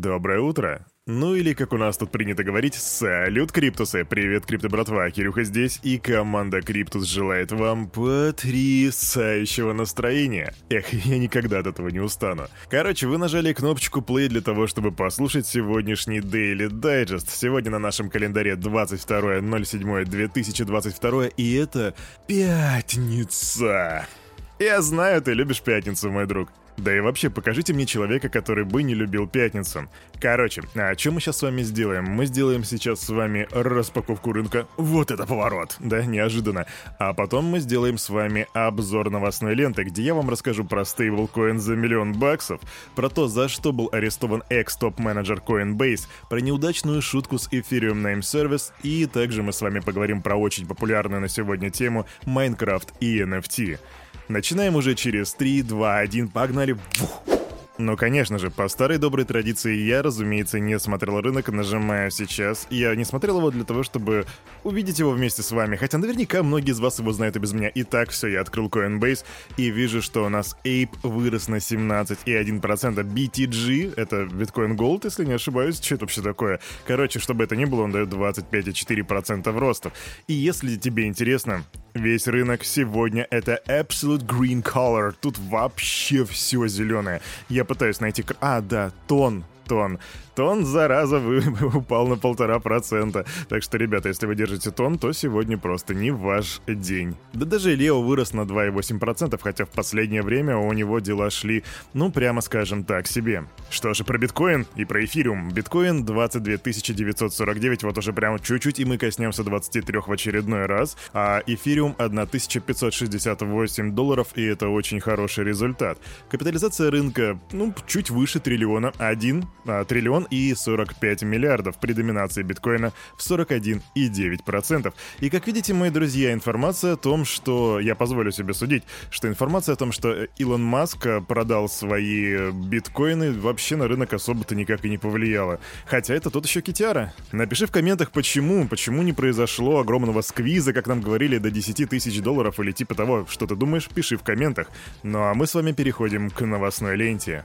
Доброе утро. Ну или, как у нас тут принято говорить, салют, Криптусы! Привет, Крипто братва, Кирюха здесь, и команда Криптус желает вам потрясающего настроения. Эх, я никогда от этого не устану. Короче, вы нажали кнопочку play для того, чтобы послушать сегодняшний Daily Digest. Сегодня на нашем календаре 22.07.2022, и это пятница. Я знаю, ты любишь пятницу, мой друг. Да и вообще, покажите мне человека, который бы не любил пятницу. Короче, а что мы сейчас с вами сделаем? Мы сделаем сейчас с вами распаковку рынка. Вот это поворот! Да, неожиданно. А потом мы сделаем с вами обзор новостной ленты, где я вам расскажу про стейблкоин за миллион баксов, про то, за что был арестован экс-топ-менеджер Coinbase, про неудачную шутку с Ethereum Name Service, и также мы с вами поговорим про очень популярную на сегодня тему Minecraft и NFT. Начинаем уже через 3, 2, 1, погнали! Фух. Ну, конечно же, по старой доброй традиции я, разумеется, не смотрел рынок, нажимаю сейчас. Я не смотрел его для того, чтобы увидеть его вместе с вами, хотя наверняка многие из вас его знают и без меня. Итак, все, я открыл Coinbase и вижу, что у нас Ape вырос на 17,1%. BTG, это Bitcoin Gold, если не ошибаюсь, что это вообще такое? Короче, чтобы это ни было, он дает 25,4% роста. И если тебе интересно, Весь рынок сегодня это Absolute Green Color. Тут вообще все зеленое. Я пытаюсь найти... А, да, тон. Тон тон, зараза, вы, упал на полтора процента. Так что, ребята, если вы держите тон, то сегодня просто не ваш день. Да даже Лео вырос на 2,8%, хотя в последнее время у него дела шли, ну, прямо скажем так, себе. Что же про биткоин и про эфириум? Биткоин 22 949, вот уже прямо чуть-чуть, и мы коснемся 23 в очередной раз, а эфириум 1568 долларов, и это очень хороший результат. Капитализация рынка, ну, чуть выше триллиона, 1 а, триллион и 45 миллиардов при доминации биткоина в 41,9%. И как видите, мои друзья, информация о том, что... Я позволю себе судить, что информация о том, что Илон Маск продал свои биткоины, вообще на рынок особо-то никак и не повлияла. Хотя это тот еще китяра. Напиши в комментах, почему, почему не произошло огромного сквиза, как нам говорили, до 10 тысяч долларов или типа того. Что ты думаешь, пиши в комментах. Ну а мы с вами переходим к новостной ленте.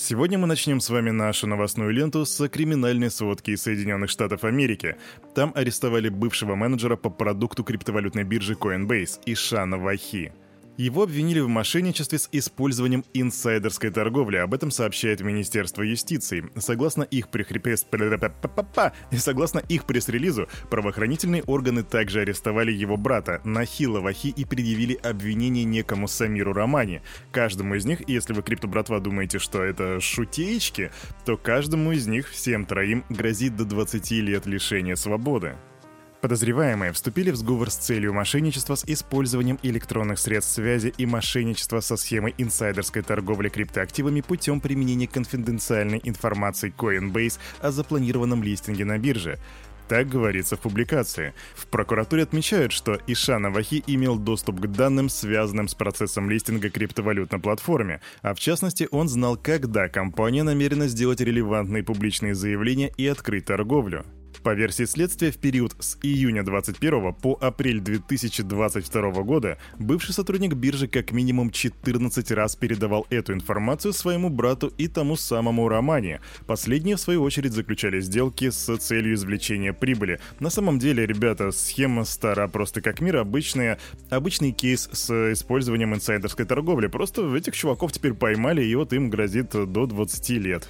Сегодня мы начнем с вами нашу новостную ленту с криминальной сводки из Соединенных Штатов Америки. Там арестовали бывшего менеджера по продукту криптовалютной биржи Coinbase Ишана Вахи. Его обвинили в мошенничестве с использованием инсайдерской торговли. Об этом сообщает Министерство юстиции. Согласно их. Согласно их пресс-релизу, правоохранительные органы также арестовали его брата Нахила Вахи и предъявили обвинение некому Самиру Романи. Каждому из них, если вы, крипто-братва, думаете, что это шутеечки, то каждому из них, всем троим, грозит до 20 лет лишения свободы. Подозреваемые вступили в сговор с целью мошенничества с использованием электронных средств связи и мошенничества со схемой инсайдерской торговли криптоактивами путем применения конфиденциальной информации Coinbase о запланированном листинге на бирже. Так говорится в публикации. В прокуратуре отмечают, что Ишана Вахи имел доступ к данным, связанным с процессом листинга криптовалют на платформе, а в частности он знал, когда компания намерена сделать релевантные публичные заявления и открыть торговлю. По версии следствия, в период с июня 2021 по апрель 2022 года бывший сотрудник биржи как минимум 14 раз передавал эту информацию своему брату и тому самому Романе. Последние, в свою очередь, заключали сделки с целью извлечения прибыли. На самом деле, ребята, схема стара просто как мир, обычная, обычный кейс с использованием инсайдерской торговли. Просто этих чуваков теперь поймали, и вот им грозит до 20 лет.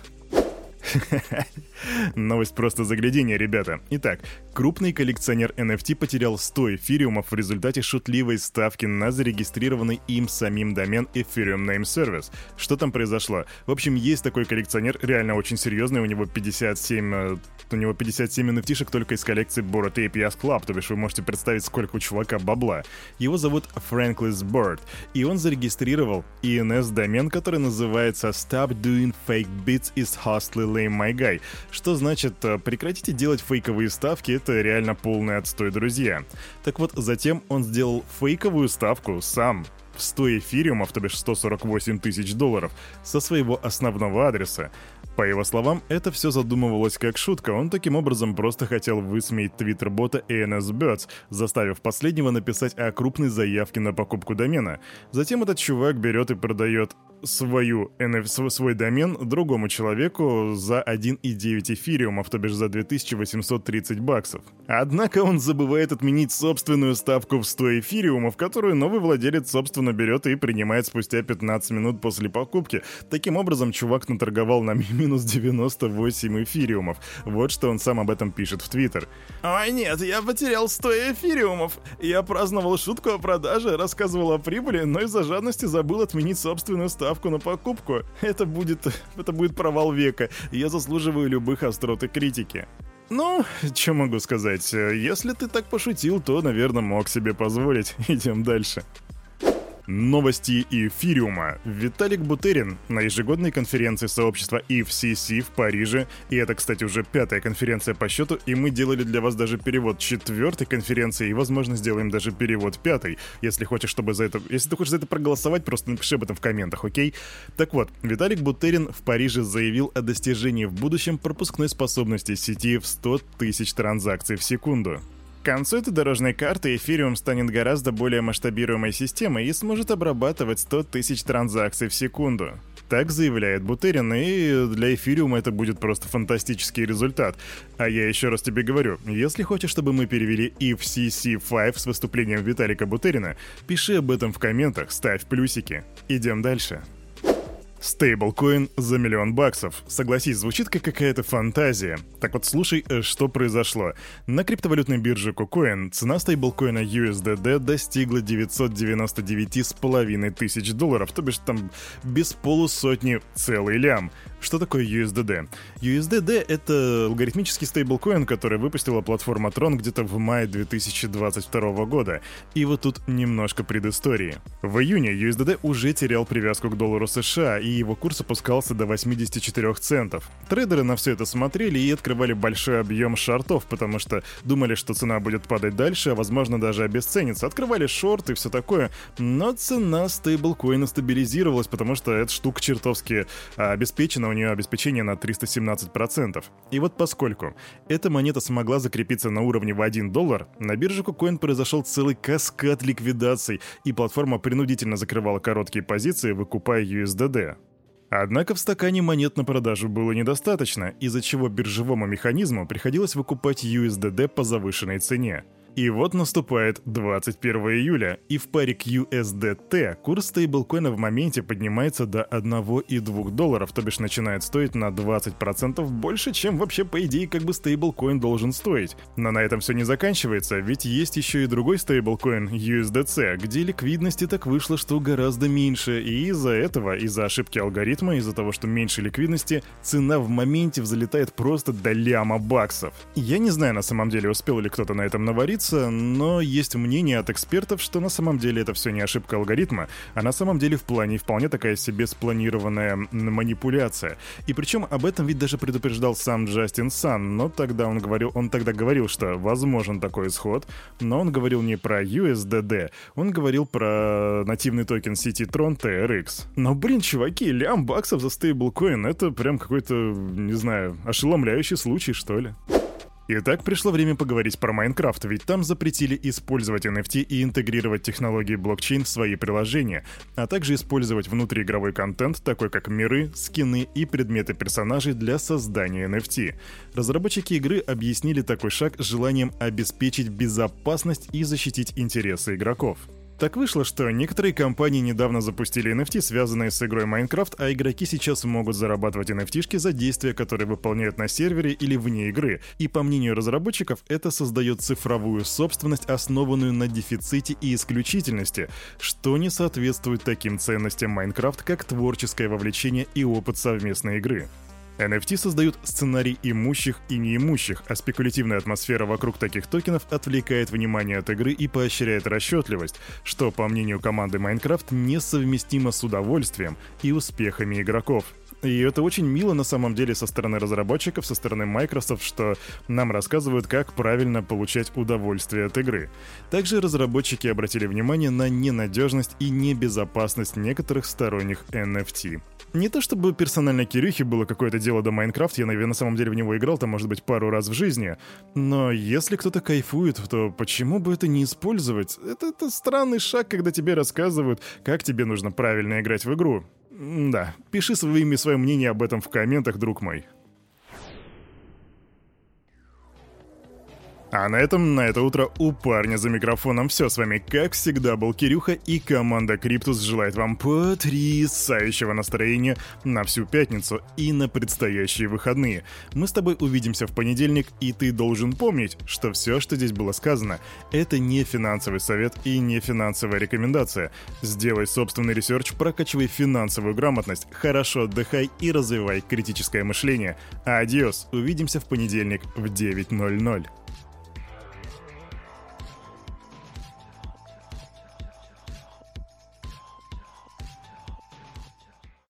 Новость просто заглядение, ребята. Итак, крупный коллекционер NFT потерял 100 эфириумов в результате шутливой ставки на зарегистрированный им самим домен Ethereum Name Service. Что там произошло? В общем, есть такой коллекционер, реально очень серьезный, у него 57, э, у него 57 NFT только из коллекции Bored Ape Yacht Club, то бишь вы можете представить, сколько у чувака бабла. Его зовут Franklin Bird, и он зарегистрировал ENS-домен, который называется Stop Doing Fake Bits is Hostly Lame My Guy, что значит э, прекратите делать фейковые ставки, это реально полный отстой, друзья. Так вот, затем он сделал фейковую ставку сам, в 100 эфириумов, то бишь 148 тысяч долларов, со своего основного адреса. По его словам, это все задумывалось как шутка, он таким образом просто хотел высмеять твиттер-бота ANS Birds, заставив последнего написать о крупной заявке на покупку домена. Затем этот чувак берет и продает свою NF, свой домен другому человеку за 1,9 эфириумов, то бишь за 2830 баксов. Однако он забывает отменить собственную ставку в 100 эфириумов, которую новый владелец собственно берет и принимает спустя 15 минут после покупки. Таким образом, чувак наторговал на минус 98 эфириумов. Вот что он сам об этом пишет в Твиттер. «Ой, нет, я потерял 100 эфириумов. Я праздновал шутку о продаже, рассказывал о прибыли, но из-за жадности забыл отменить собственную ставку на покупку. Это будет... это будет провал века. Я заслуживаю любых острот и критики». Ну, что могу сказать, если ты так пошутил, то, наверное, мог себе позволить. Идем дальше. Новости эфириума. Виталик Бутерин на ежегодной конференции сообщества FCC в Париже, и это, кстати, уже пятая конференция по счету, и мы делали для вас даже перевод четвертой конференции, и, возможно, сделаем даже перевод пятой, если хочешь, чтобы за это... Если ты хочешь за это проголосовать, просто напиши об этом в комментах, окей? Так вот, Виталик Бутерин в Париже заявил о достижении в будущем пропускной способности сети в 100 тысяч транзакций в секунду. Концу этой дорожной карты Ethereum станет гораздо более масштабируемой системой и сможет обрабатывать 100 тысяч транзакций в секунду. Так заявляет Бутерин, и для эфириума это будет просто фантастический результат. А я еще раз тебе говорю, если хочешь, чтобы мы перевели FCC5 с выступлением Виталика Бутерина, пиши об этом в комментах, ставь плюсики. Идем дальше. Стейблкоин за миллион баксов. Согласись, звучит как какая-то фантазия. Так вот, слушай, э, что произошло. На криптовалютной бирже KuCoin цена стейблкоина USDD достигла 999,5 тысяч долларов, то бишь там без полусотни целый лям. Что такое USDD? USDD — это алгоритмический стейблкоин, который выпустила платформа Tron где-то в мае 2022 года. И вот тут немножко предыстории. В июне USDD уже терял привязку к доллару США, и его курс опускался до 84 центов. Трейдеры на все это смотрели и открывали большой объем шортов, потому что думали, что цена будет падать дальше, а возможно даже обесценится. Открывали шорт и все такое, но цена стейблкоина стабилизировалась, потому что эта штука чертовски а, обеспечена у нее обеспечение на 317%. И вот поскольку эта монета смогла закрепиться на уровне в 1 доллар, на бирже KuCoin произошел целый каскад ликвидаций, и платформа принудительно закрывала короткие позиции, выкупая USDD. Однако в стакане монет на продажу было недостаточно, из-за чего биржевому механизму приходилось выкупать USDD по завышенной цене. И вот наступает 21 июля, и в паре QSDT курс стейблкоина в моменте поднимается до 1,2 долларов, то бишь начинает стоить на 20% больше, чем вообще по идее как бы стейблкоин должен стоить. Но на этом все не заканчивается, ведь есть еще и другой стейблкоин USDC, где ликвидности так вышло, что гораздо меньше, и из-за этого, из-за ошибки алгоритма, из-за того, что меньше ликвидности, цена в моменте взлетает просто до ляма баксов. Я не знаю на самом деле, успел ли кто-то на этом навариться, нравится, но есть мнение от экспертов, что на самом деле это все не ошибка алгоритма, а на самом деле в плане вполне такая себе спланированная манипуляция. И причем об этом ведь даже предупреждал сам Джастин Сан, но тогда он говорил, он тогда говорил, что возможен такой исход, но он говорил не про USDD, он говорил про нативный токен сети Tron TRX. Но, блин, чуваки, лям баксов за стейблкоин, это прям какой-то, не знаю, ошеломляющий случай, что ли. Итак, пришло время поговорить про Майнкрафт, ведь там запретили использовать NFT и интегрировать технологии блокчейн в свои приложения, а также использовать внутриигровой контент, такой как миры, скины и предметы персонажей для создания NFT. Разработчики игры объяснили такой шаг желанием обеспечить безопасность и защитить интересы игроков. Так вышло, что некоторые компании недавно запустили NFT, связанные с игрой Minecraft, а игроки сейчас могут зарабатывать NFT за действия, которые выполняют на сервере или вне игры. И по мнению разработчиков, это создает цифровую собственность, основанную на дефиците и исключительности, что не соответствует таким ценностям Minecraft, как творческое вовлечение и опыт совместной игры. NFT создают сценарий имущих и неимущих, а спекулятивная атмосфера вокруг таких токенов отвлекает внимание от игры и поощряет расчетливость, что, по мнению команды Minecraft, несовместимо с удовольствием и успехами игроков. И это очень мило на самом деле со стороны разработчиков, со стороны Microsoft, что нам рассказывают, как правильно получать удовольствие от игры. Также разработчики обратили внимание на ненадежность и небезопасность некоторых сторонних NFT. Не то чтобы персонально Кирюхе было какое-то дело до Майнкрафт, я, наверное, на самом деле в него играл там, может быть, пару раз в жизни. Но если кто-то кайфует, то почему бы это не использовать? Это, это странный шаг, когда тебе рассказывают, как тебе нужно правильно играть в игру. Да, пиши своими свое мнение об этом в комментах, друг мой. А на этом, на это утро у парня за микрофоном все. С вами, как всегда, был Кирюха, и команда Криптус желает вам потрясающего настроения на всю пятницу и на предстоящие выходные. Мы с тобой увидимся в понедельник, и ты должен помнить, что все, что здесь было сказано, это не финансовый совет и не финансовая рекомендация. Сделай собственный research, прокачивай финансовую грамотность, хорошо отдыхай и развивай критическое мышление. Адиос, увидимся в понедельник в 9.00.